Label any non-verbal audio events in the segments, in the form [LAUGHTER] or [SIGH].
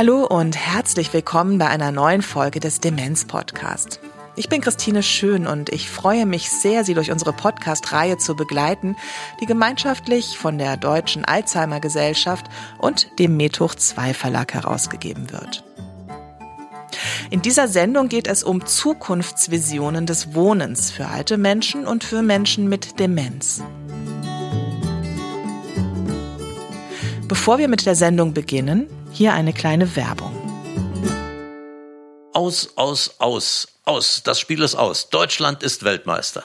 Hallo und herzlich willkommen bei einer neuen Folge des Demenz Podcast. Ich bin Christine Schön und ich freue mich sehr, Sie durch unsere Podcast-Reihe zu begleiten, die gemeinschaftlich von der Deutschen Alzheimer Gesellschaft und dem Methoch 2 Verlag herausgegeben wird. In dieser Sendung geht es um Zukunftsvisionen des Wohnens für alte Menschen und für Menschen mit Demenz. Bevor wir mit der Sendung beginnen, hier eine kleine Werbung. Aus, aus, aus, aus. Das Spiel ist aus. Deutschland ist Weltmeister.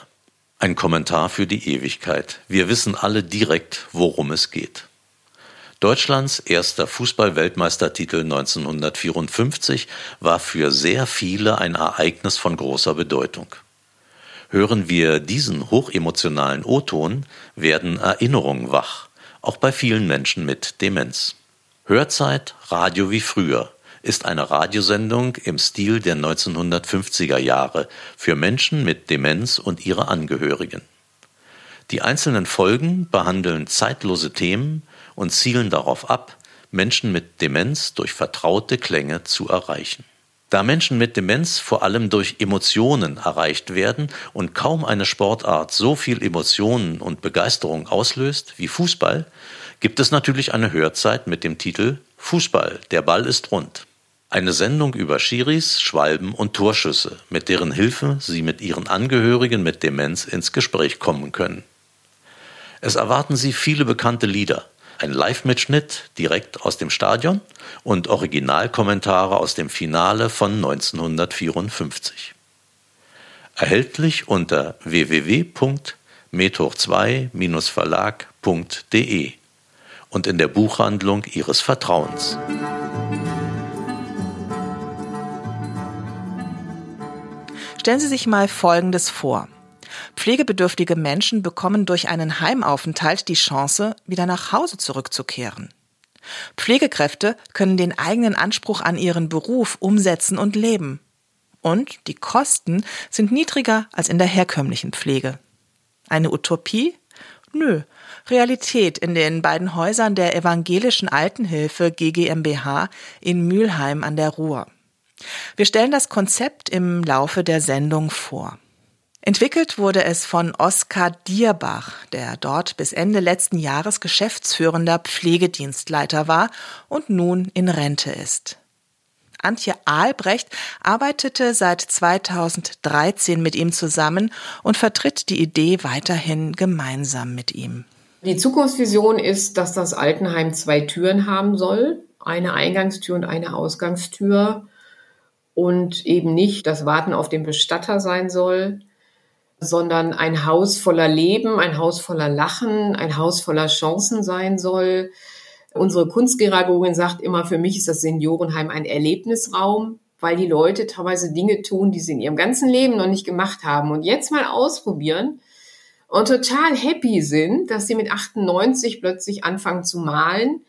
Ein Kommentar für die Ewigkeit. Wir wissen alle direkt, worum es geht. Deutschlands erster Fußball-Weltmeistertitel 1954 war für sehr viele ein Ereignis von großer Bedeutung. Hören wir diesen hochemotionalen O-Ton, werden Erinnerungen wach, auch bei vielen Menschen mit Demenz. Hörzeit Radio wie früher ist eine Radiosendung im Stil der 1950er Jahre für Menschen mit Demenz und ihre Angehörigen. Die einzelnen Folgen behandeln zeitlose Themen und zielen darauf ab, Menschen mit Demenz durch vertraute Klänge zu erreichen. Da Menschen mit Demenz vor allem durch Emotionen erreicht werden und kaum eine Sportart so viel Emotionen und Begeisterung auslöst wie Fußball, gibt es natürlich eine Hörzeit mit dem Titel Fußball, der Ball ist rund. Eine Sendung über Schiris, Schwalben und Torschüsse, mit deren Hilfe Sie mit Ihren Angehörigen mit Demenz ins Gespräch kommen können. Es erwarten Sie viele bekannte Lieder, ein Live-Mitschnitt direkt aus dem Stadion und Originalkommentare aus dem Finale von 1954. Erhältlich unter www.methoch2-verlag.de und in der Buchhandlung Ihres Vertrauens. Stellen Sie sich mal Folgendes vor. Pflegebedürftige Menschen bekommen durch einen Heimaufenthalt die Chance, wieder nach Hause zurückzukehren. Pflegekräfte können den eigenen Anspruch an ihren Beruf umsetzen und leben. Und die Kosten sind niedriger als in der herkömmlichen Pflege. Eine Utopie? Nö, Realität in den beiden Häusern der evangelischen Altenhilfe GGMBH in Mülheim an der Ruhr. Wir stellen das Konzept im Laufe der Sendung vor. Entwickelt wurde es von Oskar Dierbach, der dort bis Ende letzten Jahres geschäftsführender Pflegedienstleiter war und nun in Rente ist. Antje Albrecht arbeitete seit 2013 mit ihm zusammen und vertritt die Idee weiterhin gemeinsam mit ihm. Die Zukunftsvision ist, dass das Altenheim zwei Türen haben soll, eine Eingangstür und eine Ausgangstür und eben nicht das Warten auf den Bestatter sein soll, sondern ein Haus voller Leben, ein Haus voller Lachen, ein Haus voller Chancen sein soll. Unsere Kunstgeragogin sagt immer, für mich ist das Seniorenheim ein Erlebnisraum, weil die Leute teilweise Dinge tun, die sie in ihrem ganzen Leben noch nicht gemacht haben und jetzt mal ausprobieren und total happy sind, dass sie mit 98 plötzlich anfangen zu malen,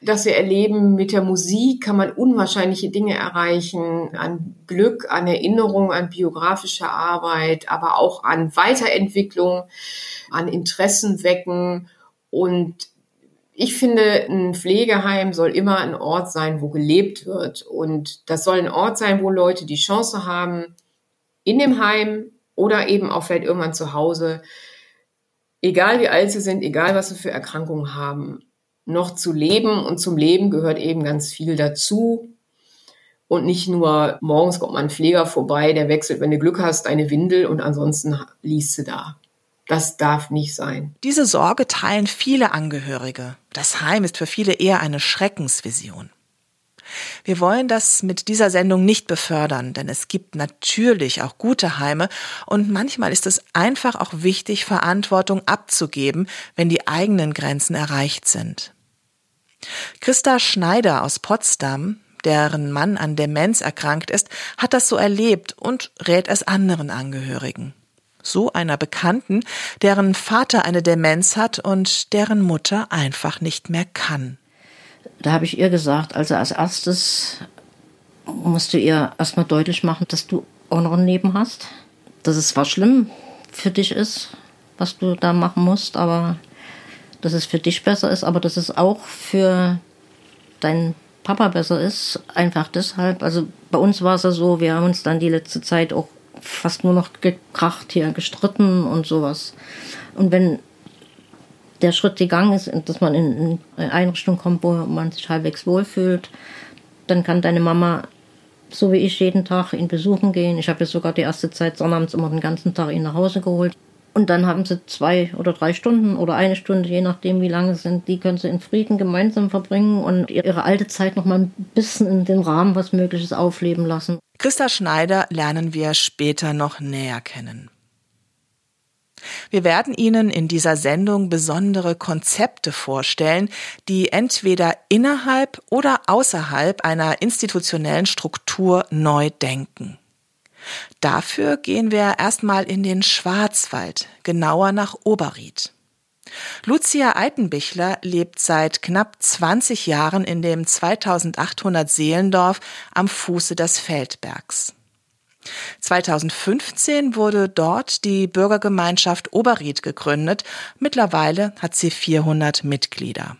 dass wir erleben, mit der Musik kann man unwahrscheinliche Dinge erreichen, an Glück, an Erinnerung, an biografischer Arbeit, aber auch an Weiterentwicklung, an Interessen wecken. Und ich finde, ein Pflegeheim soll immer ein Ort sein, wo gelebt wird. Und das soll ein Ort sein, wo Leute die Chance haben, in dem Heim oder eben auch vielleicht irgendwann zu Hause egal wie alt sie sind, egal was sie für Erkrankungen haben, noch zu leben. Und zum Leben gehört eben ganz viel dazu. Und nicht nur morgens kommt mal ein Pfleger vorbei, der wechselt, wenn du Glück hast, eine Windel und ansonsten liest du da. Das darf nicht sein. Diese Sorge teilen viele Angehörige. Das Heim ist für viele eher eine Schreckensvision. Wir wollen das mit dieser Sendung nicht befördern, denn es gibt natürlich auch gute Heime und manchmal ist es einfach auch wichtig, Verantwortung abzugeben, wenn die eigenen Grenzen erreicht sind. Christa Schneider aus Potsdam, deren Mann an Demenz erkrankt ist, hat das so erlebt und rät es anderen Angehörigen. So einer Bekannten, deren Vater eine Demenz hat und deren Mutter einfach nicht mehr kann. Da habe ich ihr gesagt, also als erstes musst du ihr erstmal deutlich machen, dass du auch noch ein Leben hast. Das ist zwar schlimm, für dich ist, was du da machen musst, aber dass es für dich besser ist, aber dass es auch für deinen Papa besser ist. Einfach deshalb. Also bei uns war es ja so, wir haben uns dann die letzte Zeit auch fast nur noch gekracht hier, gestritten und sowas. Und wenn der Schritt gegangen ist, dass man in eine Einrichtung kommt, wo man sich halbwegs wohlfühlt, dann kann deine Mama, so wie ich, jeden Tag ihn besuchen gehen. Ich habe jetzt sogar die erste Zeit sonnabends immer den ganzen Tag ihn nach Hause geholt. Und dann haben sie zwei oder drei Stunden oder eine Stunde, je nachdem, wie lange es sind, die können sie in Frieden gemeinsam verbringen und ihre alte Zeit noch mal ein bisschen in dem Rahmen, was möglich ist, aufleben lassen. Christa Schneider lernen wir später noch näher kennen. Wir werden Ihnen in dieser Sendung besondere Konzepte vorstellen, die entweder innerhalb oder außerhalb einer institutionellen Struktur neu denken. Dafür gehen wir erstmal in den Schwarzwald, genauer nach Oberried. Lucia Eitenbichler lebt seit knapp 20 Jahren in dem 2800 Seelendorf am Fuße des Feldbergs. 2015 wurde dort die Bürgergemeinschaft Oberried gegründet. Mittlerweile hat sie 400 Mitglieder.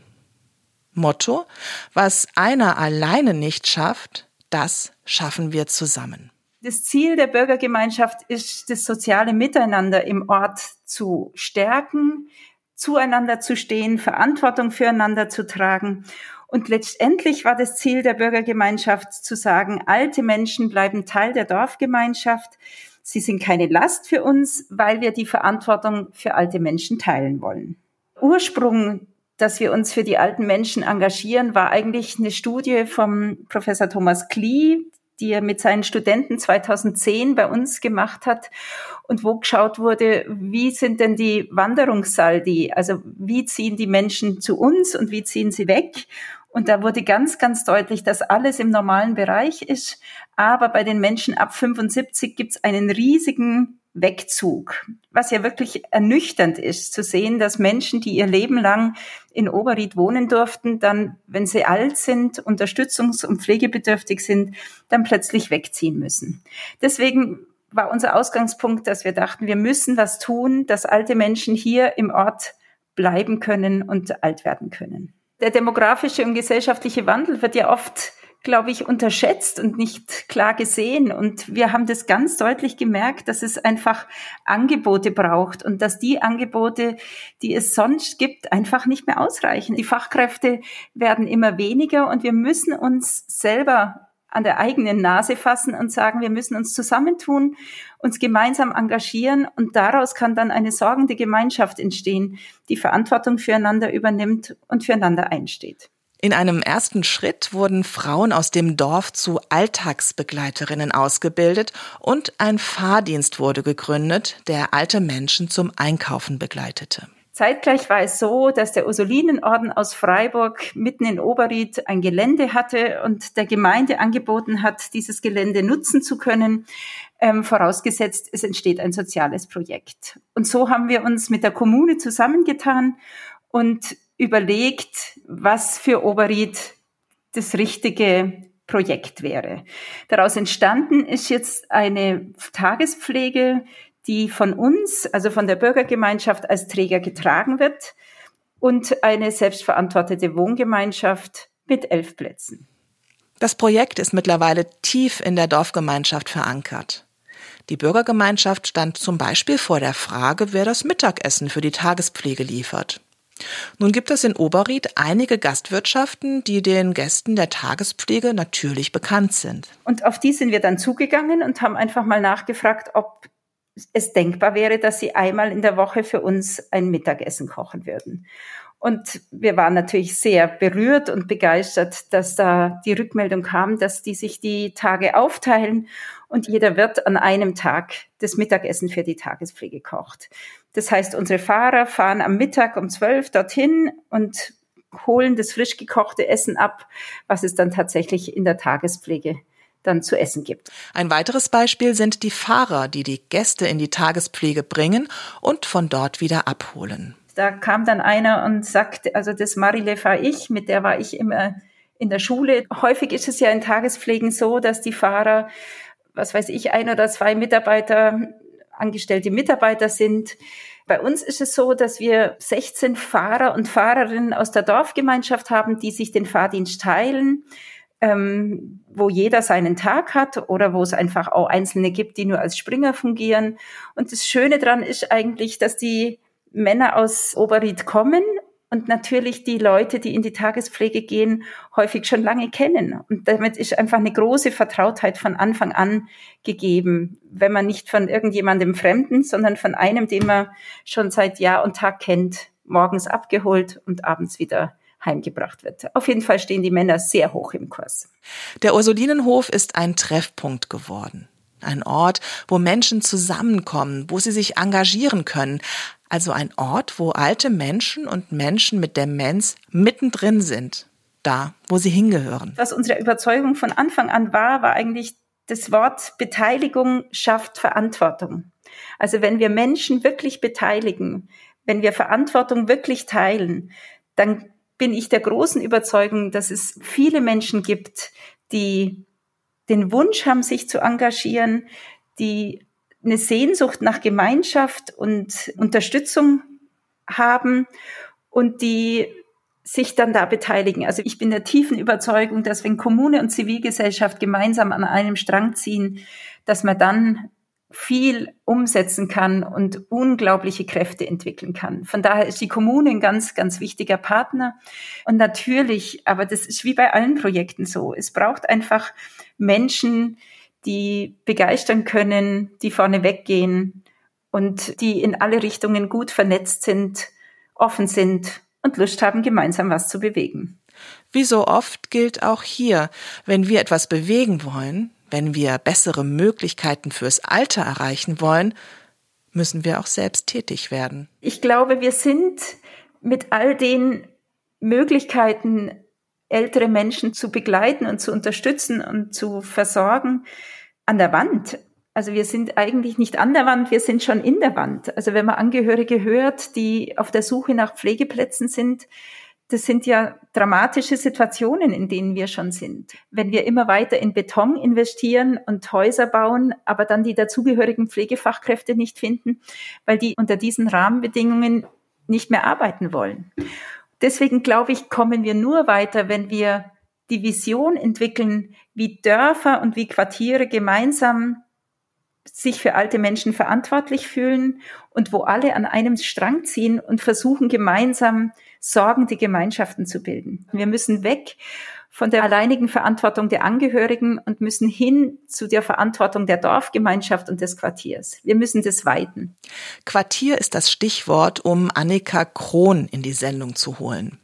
Motto, was einer alleine nicht schafft, das schaffen wir zusammen. Das Ziel der Bürgergemeinschaft ist, das soziale Miteinander im Ort zu stärken, zueinander zu stehen, Verantwortung füreinander zu tragen. Und letztendlich war das Ziel der Bürgergemeinschaft zu sagen, alte Menschen bleiben Teil der Dorfgemeinschaft. Sie sind keine Last für uns, weil wir die Verantwortung für alte Menschen teilen wollen. Ursprung dass wir uns für die alten Menschen engagieren, war eigentlich eine Studie vom Professor Thomas Klee, die er mit seinen Studenten 2010 bei uns gemacht hat und wo geschaut wurde, wie sind denn die Wanderungssaldi, also wie ziehen die Menschen zu uns und wie ziehen sie weg. Und da wurde ganz, ganz deutlich, dass alles im normalen Bereich ist, aber bei den Menschen ab 75 gibt es einen riesigen Wegzug, was ja wirklich ernüchternd ist, zu sehen, dass Menschen, die ihr Leben lang in Oberried wohnen durften, dann, wenn sie alt sind, unterstützungs- und pflegebedürftig sind, dann plötzlich wegziehen müssen. Deswegen war unser Ausgangspunkt, dass wir dachten, wir müssen was tun, dass alte Menschen hier im Ort bleiben können und alt werden können. Der demografische und gesellschaftliche Wandel wird ja oft glaube ich, unterschätzt und nicht klar gesehen. Und wir haben das ganz deutlich gemerkt, dass es einfach Angebote braucht und dass die Angebote, die es sonst gibt, einfach nicht mehr ausreichen. Die Fachkräfte werden immer weniger und wir müssen uns selber an der eigenen Nase fassen und sagen, wir müssen uns zusammentun, uns gemeinsam engagieren und daraus kann dann eine sorgende Gemeinschaft entstehen, die Verantwortung füreinander übernimmt und füreinander einsteht. In einem ersten Schritt wurden Frauen aus dem Dorf zu Alltagsbegleiterinnen ausgebildet und ein Fahrdienst wurde gegründet, der alte Menschen zum Einkaufen begleitete. Zeitgleich war es so, dass der Ursulinenorden aus Freiburg mitten in Oberried ein Gelände hatte und der Gemeinde angeboten hat, dieses Gelände nutzen zu können, ähm, vorausgesetzt, es entsteht ein soziales Projekt. Und so haben wir uns mit der Kommune zusammengetan und überlegt, was für Oberried das richtige Projekt wäre. Daraus entstanden ist jetzt eine Tagespflege, die von uns, also von der Bürgergemeinschaft als Träger getragen wird und eine selbstverantwortete Wohngemeinschaft mit elf Plätzen. Das Projekt ist mittlerweile tief in der Dorfgemeinschaft verankert. Die Bürgergemeinschaft stand zum Beispiel vor der Frage, wer das Mittagessen für die Tagespflege liefert. Nun gibt es in Oberried einige Gastwirtschaften, die den Gästen der Tagespflege natürlich bekannt sind. Und auf die sind wir dann zugegangen und haben einfach mal nachgefragt, ob es denkbar wäre, dass sie einmal in der Woche für uns ein Mittagessen kochen würden. Und wir waren natürlich sehr berührt und begeistert, dass da die Rückmeldung kam, dass die sich die Tage aufteilen und jeder Wirt an einem Tag das Mittagessen für die Tagespflege kocht. Das heißt, unsere Fahrer fahren am Mittag um zwölf dorthin und holen das frisch gekochte Essen ab, was es dann tatsächlich in der Tagespflege dann zu essen gibt. Ein weiteres Beispiel sind die Fahrer, die die Gäste in die Tagespflege bringen und von dort wieder abholen. Da kam dann einer und sagte, also das Marile fahre ich, mit der war ich immer in der Schule. Häufig ist es ja in Tagespflegen so, dass die Fahrer, was weiß ich, ein oder zwei Mitarbeiter angestellte Mitarbeiter sind. Bei uns ist es so, dass wir 16 Fahrer und Fahrerinnen aus der Dorfgemeinschaft haben, die sich den Fahrdienst teilen, ähm, wo jeder seinen Tag hat oder wo es einfach auch Einzelne gibt, die nur als Springer fungieren. Und das Schöne dran ist eigentlich, dass die Männer aus Oberried kommen und natürlich die Leute, die in die Tagespflege gehen, häufig schon lange kennen. Und damit ist einfach eine große Vertrautheit von Anfang an gegeben, wenn man nicht von irgendjemandem Fremden, sondern von einem, den man schon seit Jahr und Tag kennt, morgens abgeholt und abends wieder heimgebracht wird. Auf jeden Fall stehen die Männer sehr hoch im Kurs. Der Ursulinenhof ist ein Treffpunkt geworden. Ein Ort, wo Menschen zusammenkommen, wo sie sich engagieren können, also ein Ort, wo alte Menschen und Menschen mit Demenz mittendrin sind, da, wo sie hingehören. Was unsere Überzeugung von Anfang an war, war eigentlich das Wort Beteiligung schafft Verantwortung. Also wenn wir Menschen wirklich beteiligen, wenn wir Verantwortung wirklich teilen, dann bin ich der großen Überzeugung, dass es viele Menschen gibt, die den Wunsch haben, sich zu engagieren, die eine Sehnsucht nach Gemeinschaft und Unterstützung haben und die sich dann da beteiligen. Also ich bin der tiefen Überzeugung, dass wenn Kommune und Zivilgesellschaft gemeinsam an einem Strang ziehen, dass man dann viel umsetzen kann und unglaubliche Kräfte entwickeln kann. Von daher ist die Kommune ein ganz, ganz wichtiger Partner. Und natürlich, aber das ist wie bei allen Projekten so, es braucht einfach Menschen, die begeistern können, die vorne weggehen und die in alle Richtungen gut vernetzt sind, offen sind und Lust haben, gemeinsam was zu bewegen. Wie so oft gilt auch hier, wenn wir etwas bewegen wollen, wenn wir bessere Möglichkeiten fürs Alter erreichen wollen, müssen wir auch selbst tätig werden. Ich glaube, wir sind mit all den Möglichkeiten, ältere Menschen zu begleiten und zu unterstützen und zu versorgen, an der Wand. Also wir sind eigentlich nicht an der Wand, wir sind schon in der Wand. Also wenn man Angehörige hört, die auf der Suche nach Pflegeplätzen sind, das sind ja dramatische Situationen, in denen wir schon sind. Wenn wir immer weiter in Beton investieren und Häuser bauen, aber dann die dazugehörigen Pflegefachkräfte nicht finden, weil die unter diesen Rahmenbedingungen nicht mehr arbeiten wollen. Deswegen glaube ich, kommen wir nur weiter, wenn wir die Vision entwickeln, wie Dörfer und wie Quartiere gemeinsam sich für alte Menschen verantwortlich fühlen und wo alle an einem Strang ziehen und versuchen gemeinsam sorgende Gemeinschaften zu bilden. Wir müssen weg von der alleinigen Verantwortung der Angehörigen und müssen hin zu der Verantwortung der Dorfgemeinschaft und des Quartiers. Wir müssen das weiten. Quartier ist das Stichwort, um Annika Krohn in die Sendung zu holen.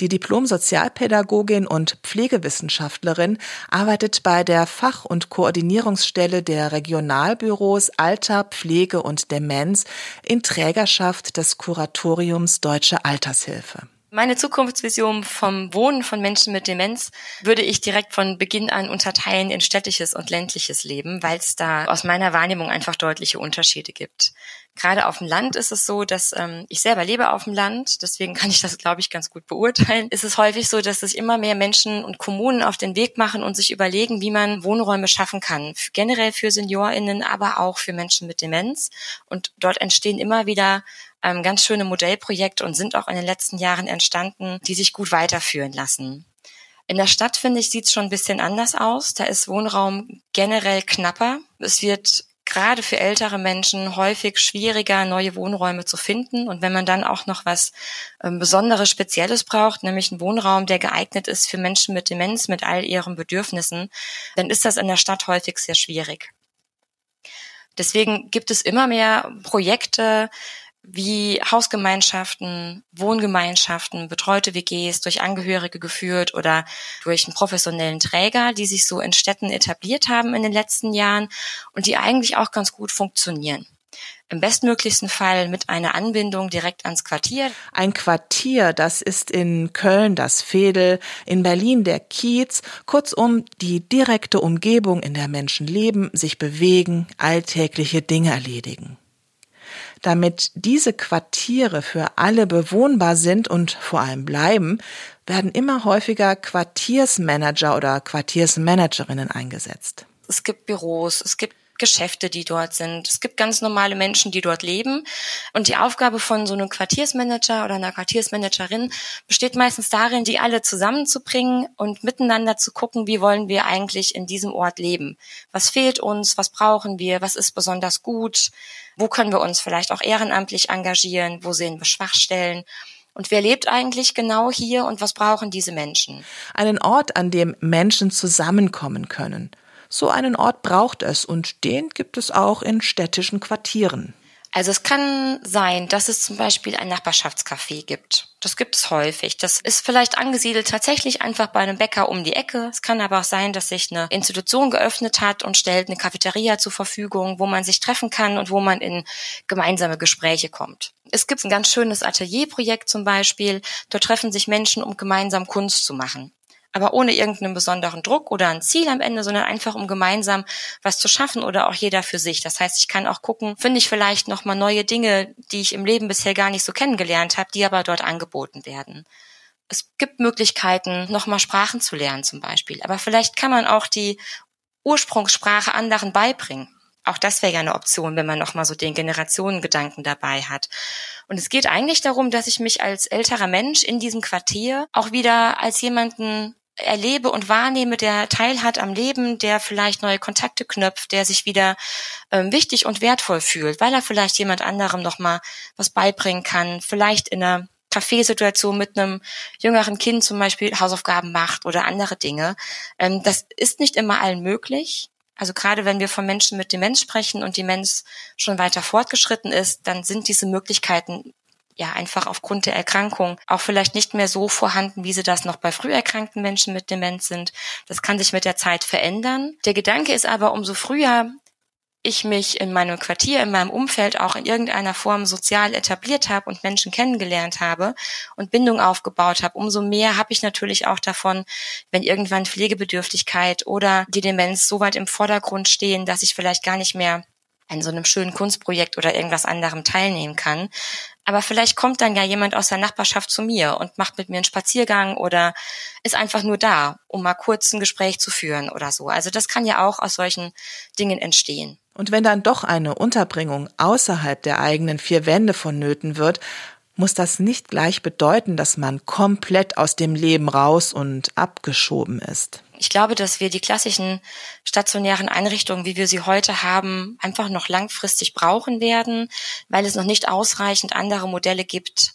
Die Diplom-Sozialpädagogin und Pflegewissenschaftlerin arbeitet bei der Fach- und Koordinierungsstelle der Regionalbüros Alter, Pflege und Demenz in Trägerschaft des Kuratoriums Deutsche Altershilfe. Meine Zukunftsvision vom Wohnen von Menschen mit Demenz würde ich direkt von Beginn an unterteilen in städtisches und ländliches Leben, weil es da aus meiner Wahrnehmung einfach deutliche Unterschiede gibt. Gerade auf dem Land ist es so, dass ähm, ich selber lebe auf dem Land, deswegen kann ich das, glaube ich, ganz gut beurteilen. Ist es häufig so, dass sich immer mehr Menschen und Kommunen auf den Weg machen und sich überlegen, wie man Wohnräume schaffen kann. Generell für SeniorInnen, aber auch für Menschen mit Demenz. Und dort entstehen immer wieder ähm, ganz schöne Modellprojekte und sind auch in den letzten Jahren entstanden, die sich gut weiterführen lassen. In der Stadt, finde ich, sieht es schon ein bisschen anders aus. Da ist Wohnraum generell knapper. Es wird gerade für ältere Menschen häufig schwieriger, neue Wohnräume zu finden. Und wenn man dann auch noch was ähm, Besonderes, Spezielles braucht, nämlich einen Wohnraum, der geeignet ist für Menschen mit Demenz, mit all ihren Bedürfnissen, dann ist das in der Stadt häufig sehr schwierig. Deswegen gibt es immer mehr Projekte, wie Hausgemeinschaften, Wohngemeinschaften, betreute WGs durch Angehörige geführt oder durch einen professionellen Träger, die sich so in Städten etabliert haben in den letzten Jahren und die eigentlich auch ganz gut funktionieren. Im bestmöglichsten Fall mit einer Anbindung direkt ans Quartier. Ein Quartier, das ist in Köln das Fädel, in Berlin der Kiez, kurzum die direkte Umgebung, in der Menschen leben, sich bewegen, alltägliche Dinge erledigen. Damit diese Quartiere für alle bewohnbar sind und vor allem bleiben, werden immer häufiger Quartiersmanager oder Quartiersmanagerinnen eingesetzt. Es gibt Büros, es gibt Geschäfte, die dort sind. Es gibt ganz normale Menschen, die dort leben. Und die Aufgabe von so einem Quartiersmanager oder einer Quartiersmanagerin besteht meistens darin, die alle zusammenzubringen und miteinander zu gucken, wie wollen wir eigentlich in diesem Ort leben? Was fehlt uns? Was brauchen wir? Was ist besonders gut? Wo können wir uns vielleicht auch ehrenamtlich engagieren? Wo sehen wir Schwachstellen? Und wer lebt eigentlich genau hier und was brauchen diese Menschen? Einen Ort, an dem Menschen zusammenkommen können. So einen Ort braucht es und den gibt es auch in städtischen Quartieren. Also es kann sein, dass es zum Beispiel ein Nachbarschaftscafé gibt. Das gibt es häufig. Das ist vielleicht angesiedelt tatsächlich einfach bei einem Bäcker um die Ecke. Es kann aber auch sein, dass sich eine Institution geöffnet hat und stellt eine Cafeteria zur Verfügung, wo man sich treffen kann und wo man in gemeinsame Gespräche kommt. Es gibt ein ganz schönes Atelierprojekt zum Beispiel. Dort treffen sich Menschen, um gemeinsam Kunst zu machen aber ohne irgendeinen besonderen Druck oder ein Ziel am Ende, sondern einfach um gemeinsam was zu schaffen oder auch jeder für sich. Das heißt, ich kann auch gucken, finde ich vielleicht noch mal neue Dinge, die ich im Leben bisher gar nicht so kennengelernt habe, die aber dort angeboten werden. Es gibt Möglichkeiten, noch mal Sprachen zu lernen zum Beispiel. Aber vielleicht kann man auch die Ursprungssprache anderen beibringen. Auch das wäre ja eine Option, wenn man noch mal so den Generationengedanken dabei hat. Und es geht eigentlich darum, dass ich mich als älterer Mensch in diesem Quartier auch wieder als jemanden erlebe und wahrnehme, der teilhat am Leben, der vielleicht neue Kontakte knüpft, der sich wieder ähm, wichtig und wertvoll fühlt, weil er vielleicht jemand anderem noch mal was beibringen kann, vielleicht in einer Kaffeesituation mit einem jüngeren Kind zum Beispiel Hausaufgaben macht oder andere Dinge. Ähm, das ist nicht immer allen möglich. Also gerade wenn wir von Menschen mit Demenz sprechen und Demenz schon weiter fortgeschritten ist, dann sind diese Möglichkeiten ja einfach aufgrund der Erkrankung auch vielleicht nicht mehr so vorhanden, wie sie das noch bei früh erkrankten Menschen mit Demenz sind. Das kann sich mit der Zeit verändern. Der Gedanke ist aber, umso früher ich mich in meinem Quartier, in meinem Umfeld auch in irgendeiner Form sozial etabliert habe und Menschen kennengelernt habe und Bindung aufgebaut habe, umso mehr habe ich natürlich auch davon, wenn irgendwann Pflegebedürftigkeit oder die Demenz so weit im Vordergrund stehen, dass ich vielleicht gar nicht mehr an so einem schönen Kunstprojekt oder irgendwas anderem teilnehmen kann. Aber vielleicht kommt dann ja jemand aus der Nachbarschaft zu mir und macht mit mir einen Spaziergang oder ist einfach nur da, um mal kurz ein Gespräch zu führen oder so. Also das kann ja auch aus solchen Dingen entstehen. Und wenn dann doch eine Unterbringung außerhalb der eigenen vier Wände vonnöten wird, muss das nicht gleich bedeuten, dass man komplett aus dem Leben raus und abgeschoben ist. Ich glaube, dass wir die klassischen stationären Einrichtungen, wie wir sie heute haben, einfach noch langfristig brauchen werden, weil es noch nicht ausreichend andere Modelle gibt,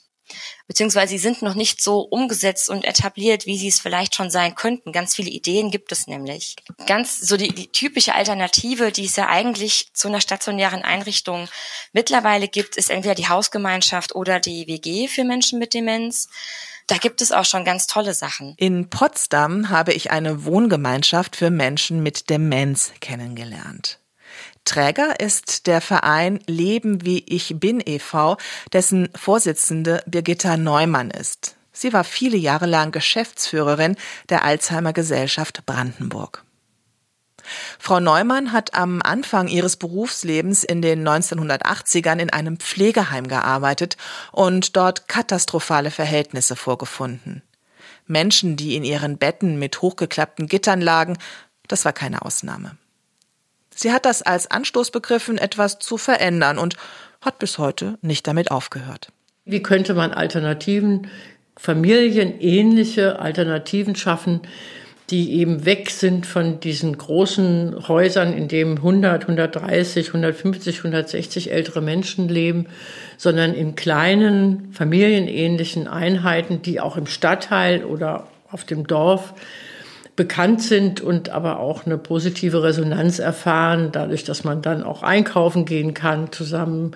beziehungsweise sie sind noch nicht so umgesetzt und etabliert, wie sie es vielleicht schon sein könnten. Ganz viele Ideen gibt es nämlich. Ganz so die, die typische Alternative, die es ja eigentlich zu einer stationären Einrichtung mittlerweile gibt, ist entweder die Hausgemeinschaft oder die WG für Menschen mit Demenz. Da gibt es auch schon ganz tolle Sachen. In Potsdam habe ich eine Wohngemeinschaft für Menschen mit Demenz kennengelernt. Träger ist der Verein Leben wie ich bin e.V., dessen Vorsitzende Birgitta Neumann ist. Sie war viele Jahre lang Geschäftsführerin der Alzheimer Gesellschaft Brandenburg. Frau Neumann hat am Anfang ihres Berufslebens in den 1980ern in einem Pflegeheim gearbeitet und dort katastrophale Verhältnisse vorgefunden. Menschen, die in ihren Betten mit hochgeklappten Gittern lagen, das war keine Ausnahme. Sie hat das als Anstoß begriffen, etwas zu verändern und hat bis heute nicht damit aufgehört. Wie könnte man Alternativen, familienähnliche Alternativen schaffen, die eben weg sind von diesen großen Häusern, in denen 100, 130, 150, 160 ältere Menschen leben, sondern in kleinen familienähnlichen Einheiten, die auch im Stadtteil oder auf dem Dorf bekannt sind und aber auch eine positive Resonanz erfahren, dadurch, dass man dann auch einkaufen gehen kann zusammen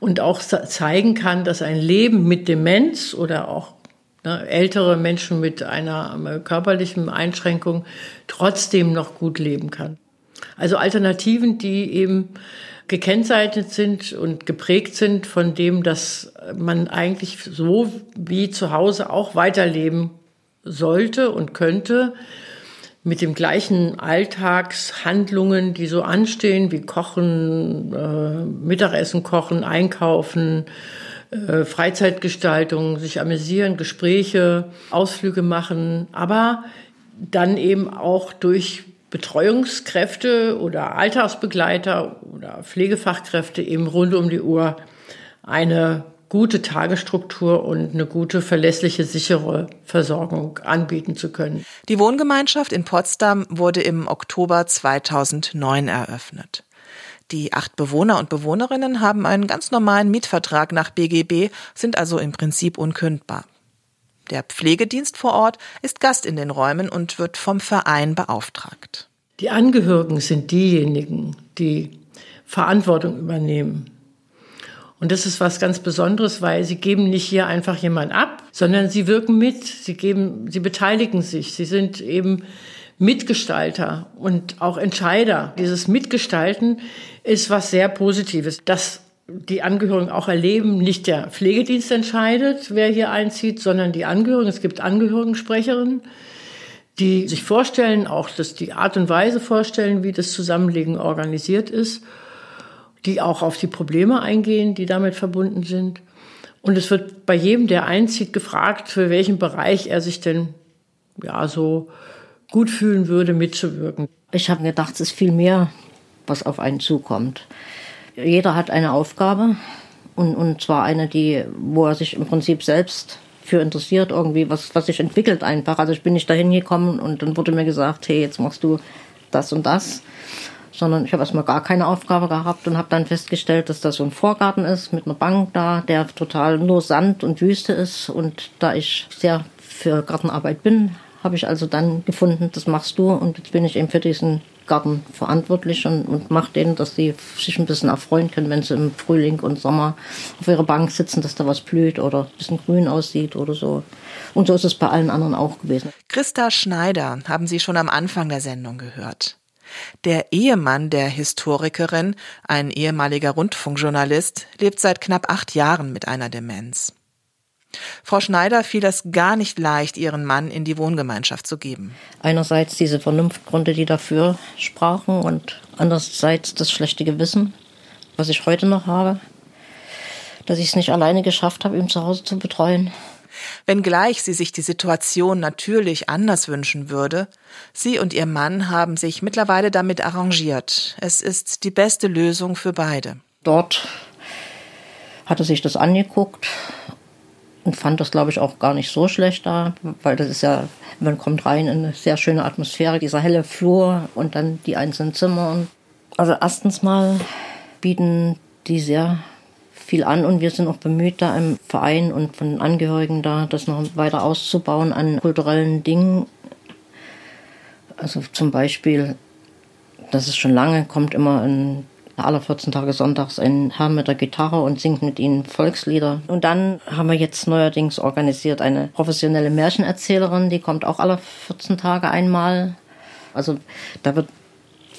und auch zeigen kann, dass ein Leben mit Demenz oder auch ältere Menschen mit einer ähm, körperlichen Einschränkung trotzdem noch gut leben kann. Also Alternativen, die eben gekennzeichnet sind und geprägt sind von dem, dass man eigentlich so wie zu Hause auch weiterleben sollte und könnte mit dem gleichen Alltagshandlungen, die so anstehen, wie Kochen, äh, Mittagessen kochen, einkaufen, äh, Freizeitgestaltung, sich amüsieren, Gespräche, Ausflüge machen, aber dann eben auch durch Betreuungskräfte oder Alltagsbegleiter oder Pflegefachkräfte eben rund um die Uhr eine gute Tagesstruktur und eine gute, verlässliche, sichere Versorgung anbieten zu können. Die Wohngemeinschaft in Potsdam wurde im Oktober 2009 eröffnet. Die acht Bewohner und Bewohnerinnen haben einen ganz normalen Mietvertrag nach BGB, sind also im Prinzip unkündbar. Der Pflegedienst vor Ort ist Gast in den Räumen und wird vom Verein beauftragt. Die Angehörigen sind diejenigen, die Verantwortung übernehmen. Und das ist was ganz Besonderes, weil sie geben nicht hier einfach jemand ab, sondern sie wirken mit, sie geben, sie beteiligen sich, sie sind eben Mitgestalter und auch Entscheider. Dieses Mitgestalten ist was sehr Positives, dass die Angehörigen auch erleben, nicht der Pflegedienst entscheidet, wer hier einzieht, sondern die Angehörigen. Es gibt Angehörigensprecherinnen, die sich vorstellen, auch dass die Art und Weise vorstellen, wie das Zusammenlegen organisiert ist, die auch auf die Probleme eingehen, die damit verbunden sind. Und es wird bei jedem, der einzieht, gefragt, für welchen Bereich er sich denn ja so gut fühlen würde, mitzuwirken. Ich habe gedacht, es ist viel mehr, was auf einen zukommt. Jeder hat eine Aufgabe und, und zwar eine, die, wo er sich im Prinzip selbst für interessiert, irgendwie, was, was sich entwickelt einfach. Also ich bin nicht dahin gekommen und dann wurde mir gesagt, hey, jetzt machst du das und das. Sondern ich habe erstmal gar keine Aufgabe gehabt und habe dann festgestellt, dass das so ein Vorgarten ist mit einer Bank da, der total nur Sand und Wüste ist. Und da ich sehr für Gartenarbeit bin, habe ich also dann gefunden, das machst du und jetzt bin ich eben für diesen Garten verantwortlich und, und mache denen, dass sie sich ein bisschen erfreuen können, wenn sie im Frühling und Sommer auf ihrer Bank sitzen, dass da was blüht oder ein bisschen grün aussieht oder so. Und so ist es bei allen anderen auch gewesen. Christa Schneider haben Sie schon am Anfang der Sendung gehört. Der Ehemann der Historikerin, ein ehemaliger Rundfunkjournalist, lebt seit knapp acht Jahren mit einer Demenz. Frau Schneider fiel es gar nicht leicht, ihren Mann in die Wohngemeinschaft zu geben. Einerseits diese Vernunftgründe, die dafür sprachen und andererseits das schlechte Gewissen, was ich heute noch habe, dass ich es nicht alleine geschafft habe, ihn zu Hause zu betreuen. Wenngleich sie sich die Situation natürlich anders wünschen würde, sie und ihr Mann haben sich mittlerweile damit arrangiert. Es ist die beste Lösung für beide. Dort hat er sich das angeguckt und fand das, glaube ich, auch gar nicht so schlecht da, weil das ist ja, man kommt rein in eine sehr schöne Atmosphäre, dieser helle Flur und dann die einzelnen Zimmer. Also erstens mal bieten die sehr viel an und wir sind auch bemüht, da im Verein und von Angehörigen da das noch weiter auszubauen an kulturellen Dingen. Also zum Beispiel, das ist schon lange, kommt immer ein alle 14 Tage sonntags ein Herr mit der Gitarre und singt mit ihnen Volkslieder. Und dann haben wir jetzt neuerdings organisiert eine professionelle Märchenerzählerin, die kommt auch alle 14 Tage einmal. Also da wird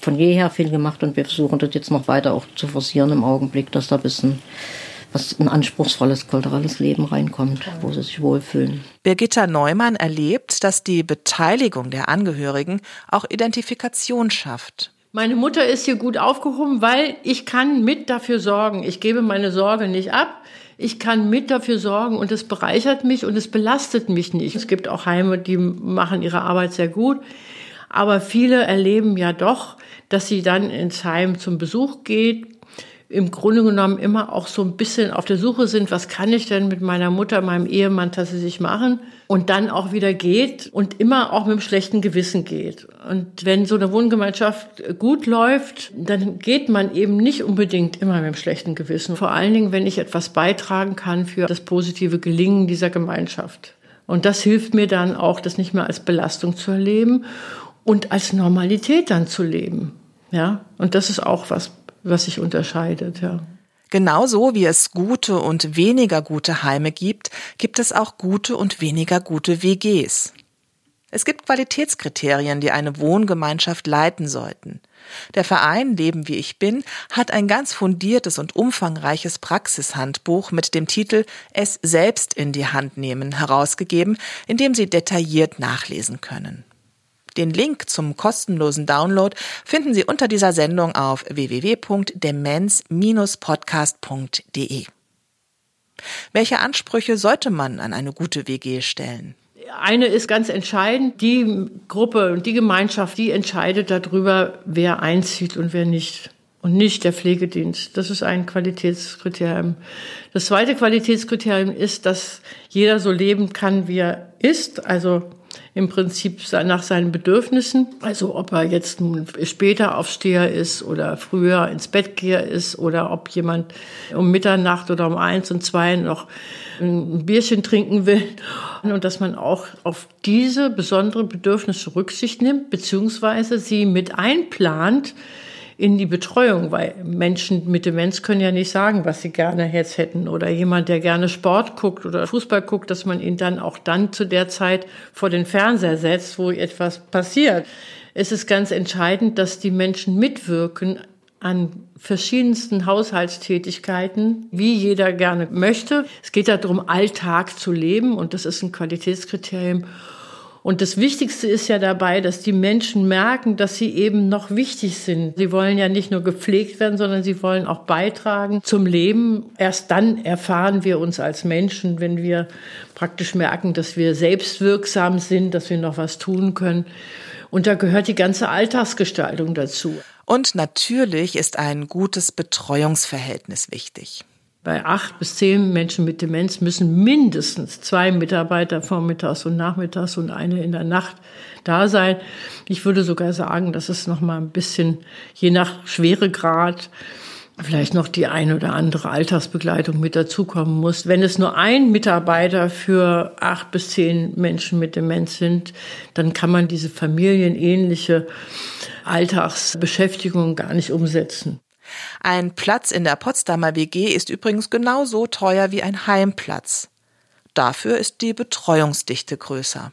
von jeher viel gemacht und wir versuchen das jetzt noch weiter auch zu forcieren im Augenblick, dass da ein bisschen was ein anspruchsvolles kulturelles Leben reinkommt, wo sie sich wohlfühlen. Birgitta Neumann erlebt, dass die Beteiligung der Angehörigen auch Identifikation schafft. Meine Mutter ist hier gut aufgehoben, weil ich kann mit dafür sorgen. Ich gebe meine Sorge nicht ab. Ich kann mit dafür sorgen und es bereichert mich und es belastet mich nicht. Es gibt auch Heime, die machen ihre Arbeit sehr gut. Aber viele erleben ja doch, dass sie dann ins Heim zum Besuch geht, im Grunde genommen immer auch so ein bisschen auf der Suche sind, was kann ich denn mit meiner Mutter, meinem Ehemann tatsächlich machen und dann auch wieder geht und immer auch mit einem schlechten Gewissen geht. Und wenn so eine Wohngemeinschaft gut läuft, dann geht man eben nicht unbedingt immer mit einem schlechten Gewissen. Vor allen Dingen, wenn ich etwas beitragen kann für das positive Gelingen dieser Gemeinschaft. Und das hilft mir dann auch, das nicht mehr als Belastung zu erleben und als Normalität dann zu leben. Ja, und das ist auch was was sich unterscheidet, ja. Genauso wie es gute und weniger gute Heime gibt, gibt es auch gute und weniger gute WGs. Es gibt Qualitätskriterien, die eine Wohngemeinschaft leiten sollten. Der Verein Leben wie ich bin hat ein ganz fundiertes und umfangreiches Praxishandbuch mit dem Titel Es selbst in die Hand nehmen herausgegeben, in dem Sie detailliert nachlesen können. Den Link zum kostenlosen Download finden Sie unter dieser Sendung auf www.demenz-podcast.de. Welche Ansprüche sollte man an eine gute WG stellen? eine ist ganz entscheidend. Die Gruppe und die Gemeinschaft, die entscheidet darüber, wer einzieht und wer nicht. Und nicht der Pflegedienst. Das ist ein Qualitätskriterium. Das zweite Qualitätskriterium ist, dass jeder so leben kann, wie er ist. Also im Prinzip nach seinen Bedürfnissen. Also ob er jetzt nun später Aufsteher ist oder früher ins Bett geher ist oder ob jemand um Mitternacht oder um eins und zwei noch ein Bierchen trinken will. Und dass man auch auf diese besonderen Bedürfnisse Rücksicht nimmt, beziehungsweise sie mit einplant, in die Betreuung, weil Menschen mit Demenz können ja nicht sagen, was sie gerne jetzt hätten. Oder jemand, der gerne Sport guckt oder Fußball guckt, dass man ihn dann auch dann zu der Zeit vor den Fernseher setzt, wo etwas passiert. Es ist ganz entscheidend, dass die Menschen mitwirken an verschiedensten Haushaltstätigkeiten, wie jeder gerne möchte. Es geht darum, Alltag zu leben und das ist ein Qualitätskriterium. Und das Wichtigste ist ja dabei, dass die Menschen merken, dass sie eben noch wichtig sind. Sie wollen ja nicht nur gepflegt werden, sondern sie wollen auch beitragen zum Leben. Erst dann erfahren wir uns als Menschen, wenn wir praktisch merken, dass wir selbstwirksam sind, dass wir noch was tun können. Und da gehört die ganze Alltagsgestaltung dazu. Und natürlich ist ein gutes Betreuungsverhältnis wichtig. Bei acht bis zehn Menschen mit Demenz müssen mindestens zwei Mitarbeiter vormittags und nachmittags und eine in der Nacht da sein. Ich würde sogar sagen, dass es noch mal ein bisschen je nach Schweregrad vielleicht noch die ein oder andere Alltagsbegleitung mit dazukommen muss. Wenn es nur ein Mitarbeiter für acht bis zehn Menschen mit Demenz sind, dann kann man diese familienähnliche Alltagsbeschäftigung gar nicht umsetzen. Ein Platz in der Potsdamer WG ist übrigens genauso teuer wie ein Heimplatz. Dafür ist die Betreuungsdichte größer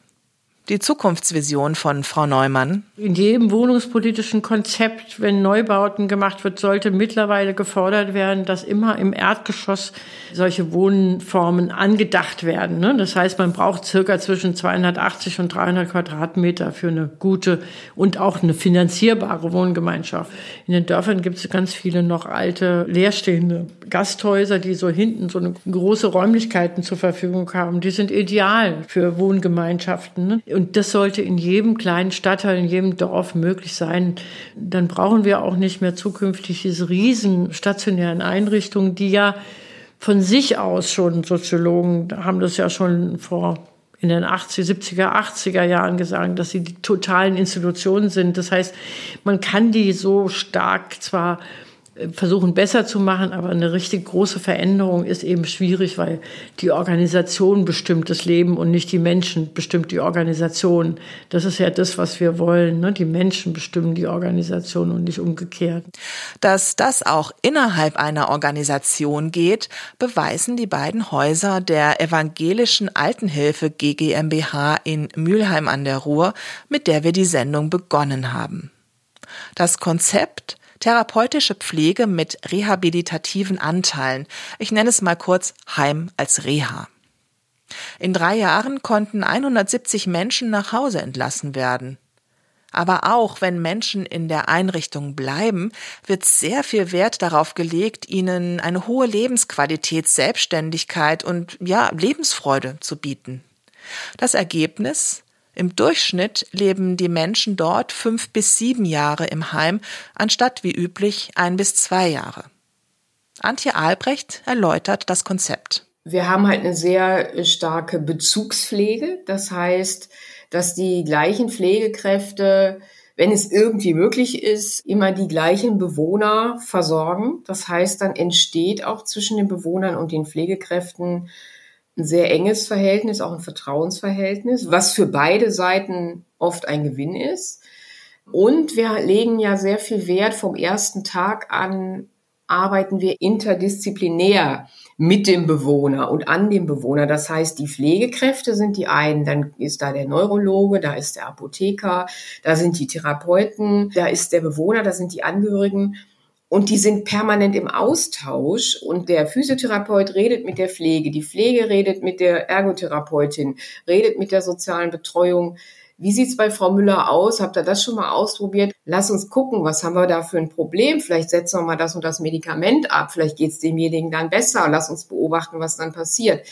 die Zukunftsvision von Frau Neumann? In jedem wohnungspolitischen Konzept, wenn Neubauten gemacht wird, sollte mittlerweile gefordert werden, dass immer im Erdgeschoss solche Wohnformen angedacht werden. Ne? Das heißt, man braucht circa zwischen 280 und 300 Quadratmeter für eine gute und auch eine finanzierbare Wohngemeinschaft. In den Dörfern gibt es ganz viele noch alte, leerstehende Gasthäuser, die so hinten so eine große Räumlichkeiten zur Verfügung haben. Die sind ideal für Wohngemeinschaften. Ne? Und das sollte in jedem kleinen Stadtteil, in jedem Dorf möglich sein. Dann brauchen wir auch nicht mehr zukünftig diese riesen stationären Einrichtungen, die ja von sich aus schon Soziologen haben das ja schon vor in den 80, 70er, 80er Jahren gesagt, dass sie die totalen Institutionen sind. Das heißt, man kann die so stark zwar versuchen besser zu machen, aber eine richtig große Veränderung ist eben schwierig, weil die Organisation bestimmt das Leben und nicht die Menschen bestimmt die Organisation. Das ist ja das, was wir wollen. Ne? Die Menschen bestimmen die Organisation und nicht umgekehrt. Dass das auch innerhalb einer Organisation geht, beweisen die beiden Häuser der evangelischen Altenhilfe GGMBH in Mülheim an der Ruhr, mit der wir die Sendung begonnen haben. Das Konzept Therapeutische Pflege mit rehabilitativen Anteilen. Ich nenne es mal kurz Heim als Reha. In drei Jahren konnten 170 Menschen nach Hause entlassen werden. Aber auch wenn Menschen in der Einrichtung bleiben, wird sehr viel Wert darauf gelegt, ihnen eine hohe Lebensqualität, Selbstständigkeit und ja, Lebensfreude zu bieten. Das Ergebnis? Im Durchschnitt leben die Menschen dort fünf bis sieben Jahre im Heim, anstatt wie üblich ein bis zwei Jahre. Antje Albrecht erläutert das Konzept. Wir haben halt eine sehr starke Bezugspflege. Das heißt, dass die gleichen Pflegekräfte, wenn es irgendwie möglich ist, immer die gleichen Bewohner versorgen. Das heißt, dann entsteht auch zwischen den Bewohnern und den Pflegekräften ein sehr enges Verhältnis, auch ein Vertrauensverhältnis, was für beide Seiten oft ein Gewinn ist. Und wir legen ja sehr viel Wert vom ersten Tag an, arbeiten wir interdisziplinär mit dem Bewohner und an dem Bewohner. Das heißt, die Pflegekräfte sind die einen, dann ist da der Neurologe, da ist der Apotheker, da sind die Therapeuten, da ist der Bewohner, da sind die Angehörigen. Und die sind permanent im Austausch und der Physiotherapeut redet mit der Pflege, die Pflege redet mit der Ergotherapeutin, redet mit der sozialen Betreuung. Wie sieht's bei Frau Müller aus? Habt ihr das schon mal ausprobiert? Lass uns gucken, was haben wir da für ein Problem? Vielleicht setzen wir mal das und das Medikament ab. Vielleicht geht's demjenigen dann besser. Lass uns beobachten, was dann passiert.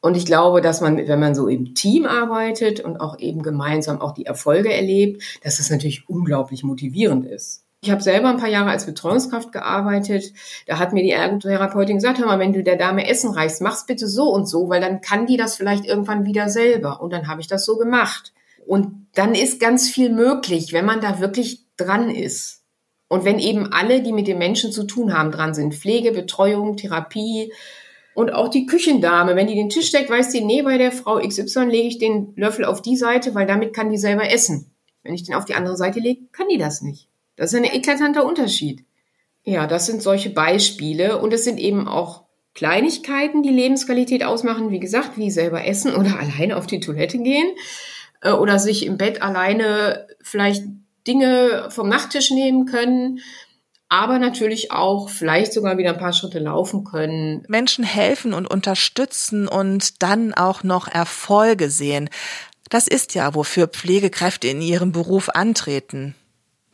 Und ich glaube, dass man, wenn man so im Team arbeitet und auch eben gemeinsam auch die Erfolge erlebt, dass das natürlich unglaublich motivierend ist. Ich habe selber ein paar Jahre als Betreuungskraft gearbeitet. Da hat mir die Ergotherapeutin gesagt, hör mal, wenn du der Dame Essen reichst, mach's bitte so und so, weil dann kann die das vielleicht irgendwann wieder selber. Und dann habe ich das so gemacht. Und dann ist ganz viel möglich, wenn man da wirklich dran ist. Und wenn eben alle, die mit den Menschen zu tun haben, dran sind. Pflege, Betreuung, Therapie, und auch die Küchendame, wenn die den Tisch deckt, weiß die, nee, bei der Frau XY lege ich den Löffel auf die Seite, weil damit kann die selber essen. Wenn ich den auf die andere Seite lege, kann die das nicht. Das ist ein eklatanter Unterschied. Ja, das sind solche Beispiele und es sind eben auch Kleinigkeiten, die Lebensqualität ausmachen. Wie gesagt, wie selber essen oder [LAUGHS] alleine auf die Toilette gehen äh, oder sich im Bett alleine vielleicht Dinge vom Nachttisch nehmen können aber natürlich auch vielleicht sogar wieder ein paar Schritte laufen können. Menschen helfen und unterstützen und dann auch noch Erfolge sehen. Das ist ja, wofür Pflegekräfte in ihrem Beruf antreten.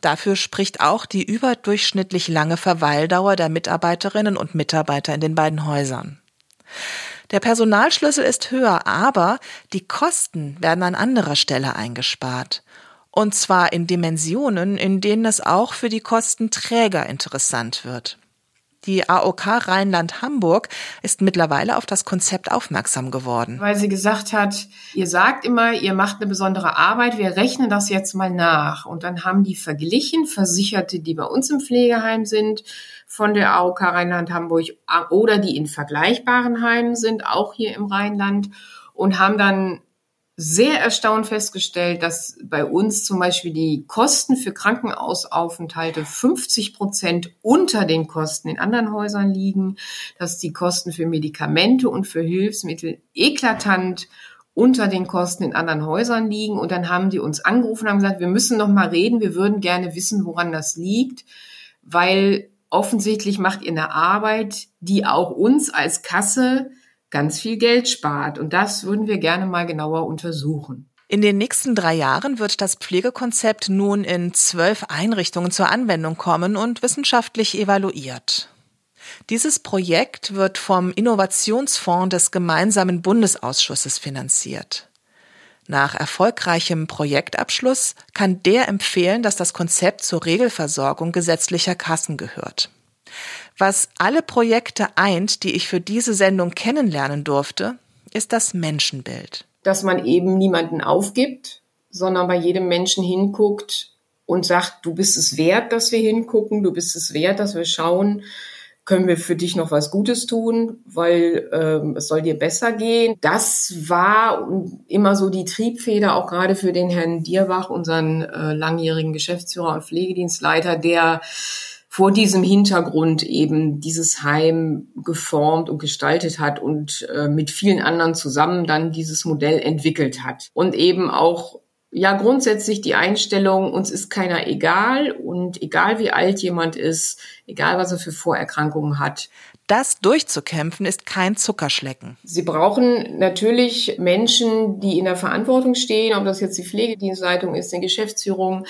Dafür spricht auch die überdurchschnittlich lange Verweildauer der Mitarbeiterinnen und Mitarbeiter in den beiden Häusern. Der Personalschlüssel ist höher, aber die Kosten werden an anderer Stelle eingespart. Und zwar in Dimensionen, in denen es auch für die Kostenträger interessant wird. Die AOK Rheinland-Hamburg ist mittlerweile auf das Konzept aufmerksam geworden. Weil sie gesagt hat, ihr sagt immer, ihr macht eine besondere Arbeit, wir rechnen das jetzt mal nach. Und dann haben die verglichen, Versicherte, die bei uns im Pflegeheim sind, von der AOK Rheinland-Hamburg oder die in vergleichbaren Heimen sind, auch hier im Rheinland, und haben dann sehr erstaunt festgestellt, dass bei uns zum Beispiel die Kosten für Krankenhausaufenthalte 50 Prozent unter den Kosten in anderen Häusern liegen, dass die Kosten für Medikamente und für Hilfsmittel eklatant unter den Kosten in anderen Häusern liegen. Und dann haben die uns angerufen und haben gesagt, wir müssen noch mal reden, wir würden gerne wissen, woran das liegt, weil offensichtlich macht ihr eine Arbeit, die auch uns als Kasse ganz viel Geld spart. Und das würden wir gerne mal genauer untersuchen. In den nächsten drei Jahren wird das Pflegekonzept nun in zwölf Einrichtungen zur Anwendung kommen und wissenschaftlich evaluiert. Dieses Projekt wird vom Innovationsfonds des gemeinsamen Bundesausschusses finanziert. Nach erfolgreichem Projektabschluss kann der empfehlen, dass das Konzept zur Regelversorgung gesetzlicher Kassen gehört. Was alle Projekte eint, die ich für diese Sendung kennenlernen durfte, ist das Menschenbild. Dass man eben niemanden aufgibt, sondern bei jedem Menschen hinguckt und sagt, du bist es wert, dass wir hingucken, du bist es wert, dass wir schauen, können wir für dich noch was Gutes tun, weil ähm, es soll dir besser gehen. Das war immer so die Triebfeder, auch gerade für den Herrn Dierbach, unseren äh, langjährigen Geschäftsführer und Pflegedienstleiter, der vor diesem Hintergrund eben dieses Heim geformt und gestaltet hat und äh, mit vielen anderen zusammen dann dieses Modell entwickelt hat. Und eben auch ja grundsätzlich die Einstellung, uns ist keiner egal und egal wie alt jemand ist, egal was er für Vorerkrankungen hat. Das durchzukämpfen ist kein Zuckerschlecken. Sie brauchen natürlich Menschen, die in der Verantwortung stehen, ob das jetzt die Pflegedienstleitung ist, die Geschäftsführung,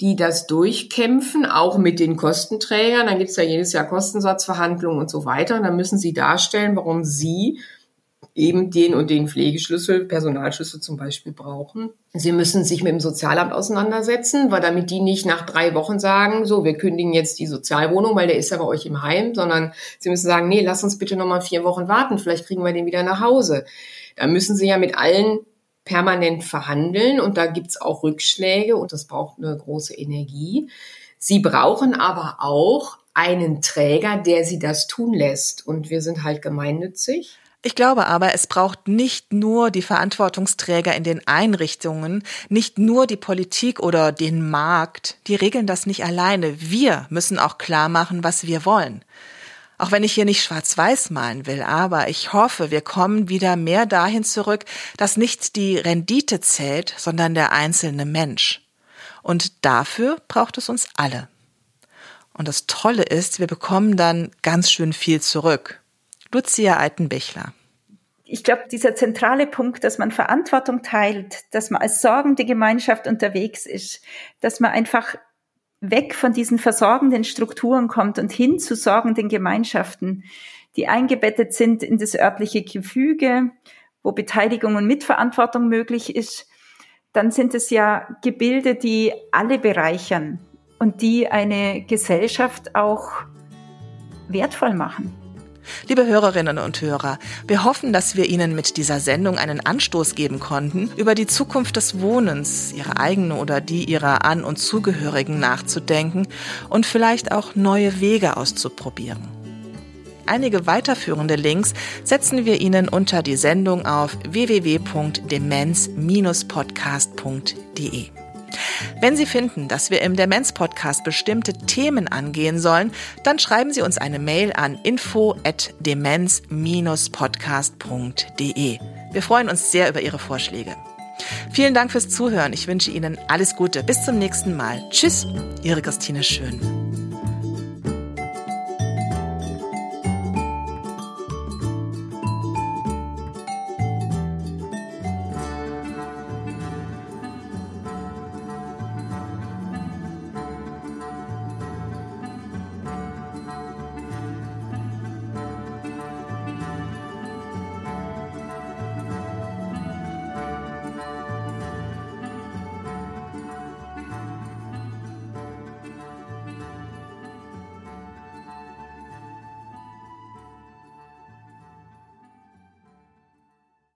die das durchkämpfen, auch mit den Kostenträgern. Dann gibt es ja jedes Jahr Kostensatzverhandlungen und so weiter. Und dann müssen sie darstellen, warum sie eben den und den Pflegeschlüssel, Personalschlüssel zum Beispiel brauchen. Sie müssen sich mit dem Sozialamt auseinandersetzen, weil damit die nicht nach drei Wochen sagen, so, wir kündigen jetzt die Sozialwohnung, weil der ist ja bei euch im Heim, sondern sie müssen sagen, nee, lass uns bitte nochmal vier Wochen warten, vielleicht kriegen wir den wieder nach Hause. Da müssen sie ja mit allen permanent verhandeln und da gibt's auch Rückschläge und das braucht eine große Energie. Sie brauchen aber auch einen Träger, der sie das tun lässt. Und wir sind halt gemeinnützig. Ich glaube aber, es braucht nicht nur die Verantwortungsträger in den Einrichtungen, nicht nur die Politik oder den Markt, die regeln das nicht alleine. Wir müssen auch klar machen, was wir wollen. Auch wenn ich hier nicht schwarz-weiß malen will, aber ich hoffe, wir kommen wieder mehr dahin zurück, dass nicht die Rendite zählt, sondern der einzelne Mensch. Und dafür braucht es uns alle. Und das Tolle ist, wir bekommen dann ganz schön viel zurück. Lucia Altenbichler ich glaube, dieser zentrale Punkt, dass man Verantwortung teilt, dass man als sorgende Gemeinschaft unterwegs ist, dass man einfach weg von diesen versorgenden Strukturen kommt und hin zu sorgenden Gemeinschaften, die eingebettet sind in das örtliche Gefüge wo Beteiligung und Mitverantwortung möglich ist, dann sind es ja Gebilde, die alle bereichern und die eine Gesellschaft auch wertvoll machen. Liebe Hörerinnen und Hörer, wir hoffen, dass wir Ihnen mit dieser Sendung einen Anstoß geben konnten, über die Zukunft des Wohnens, Ihre eigene oder die Ihrer An- und Zugehörigen nachzudenken und vielleicht auch neue Wege auszuprobieren. Einige weiterführende Links setzen wir Ihnen unter die Sendung auf www.demenz-podcast.de. Wenn Sie finden, dass wir im Demenz-Podcast bestimmte Themen angehen sollen, dann schreiben Sie uns eine Mail an info@demenz-podcast.de. Wir freuen uns sehr über Ihre Vorschläge. Vielen Dank fürs Zuhören. Ich wünsche Ihnen alles Gute. Bis zum nächsten Mal. Tschüss, Ihre Christine Schön.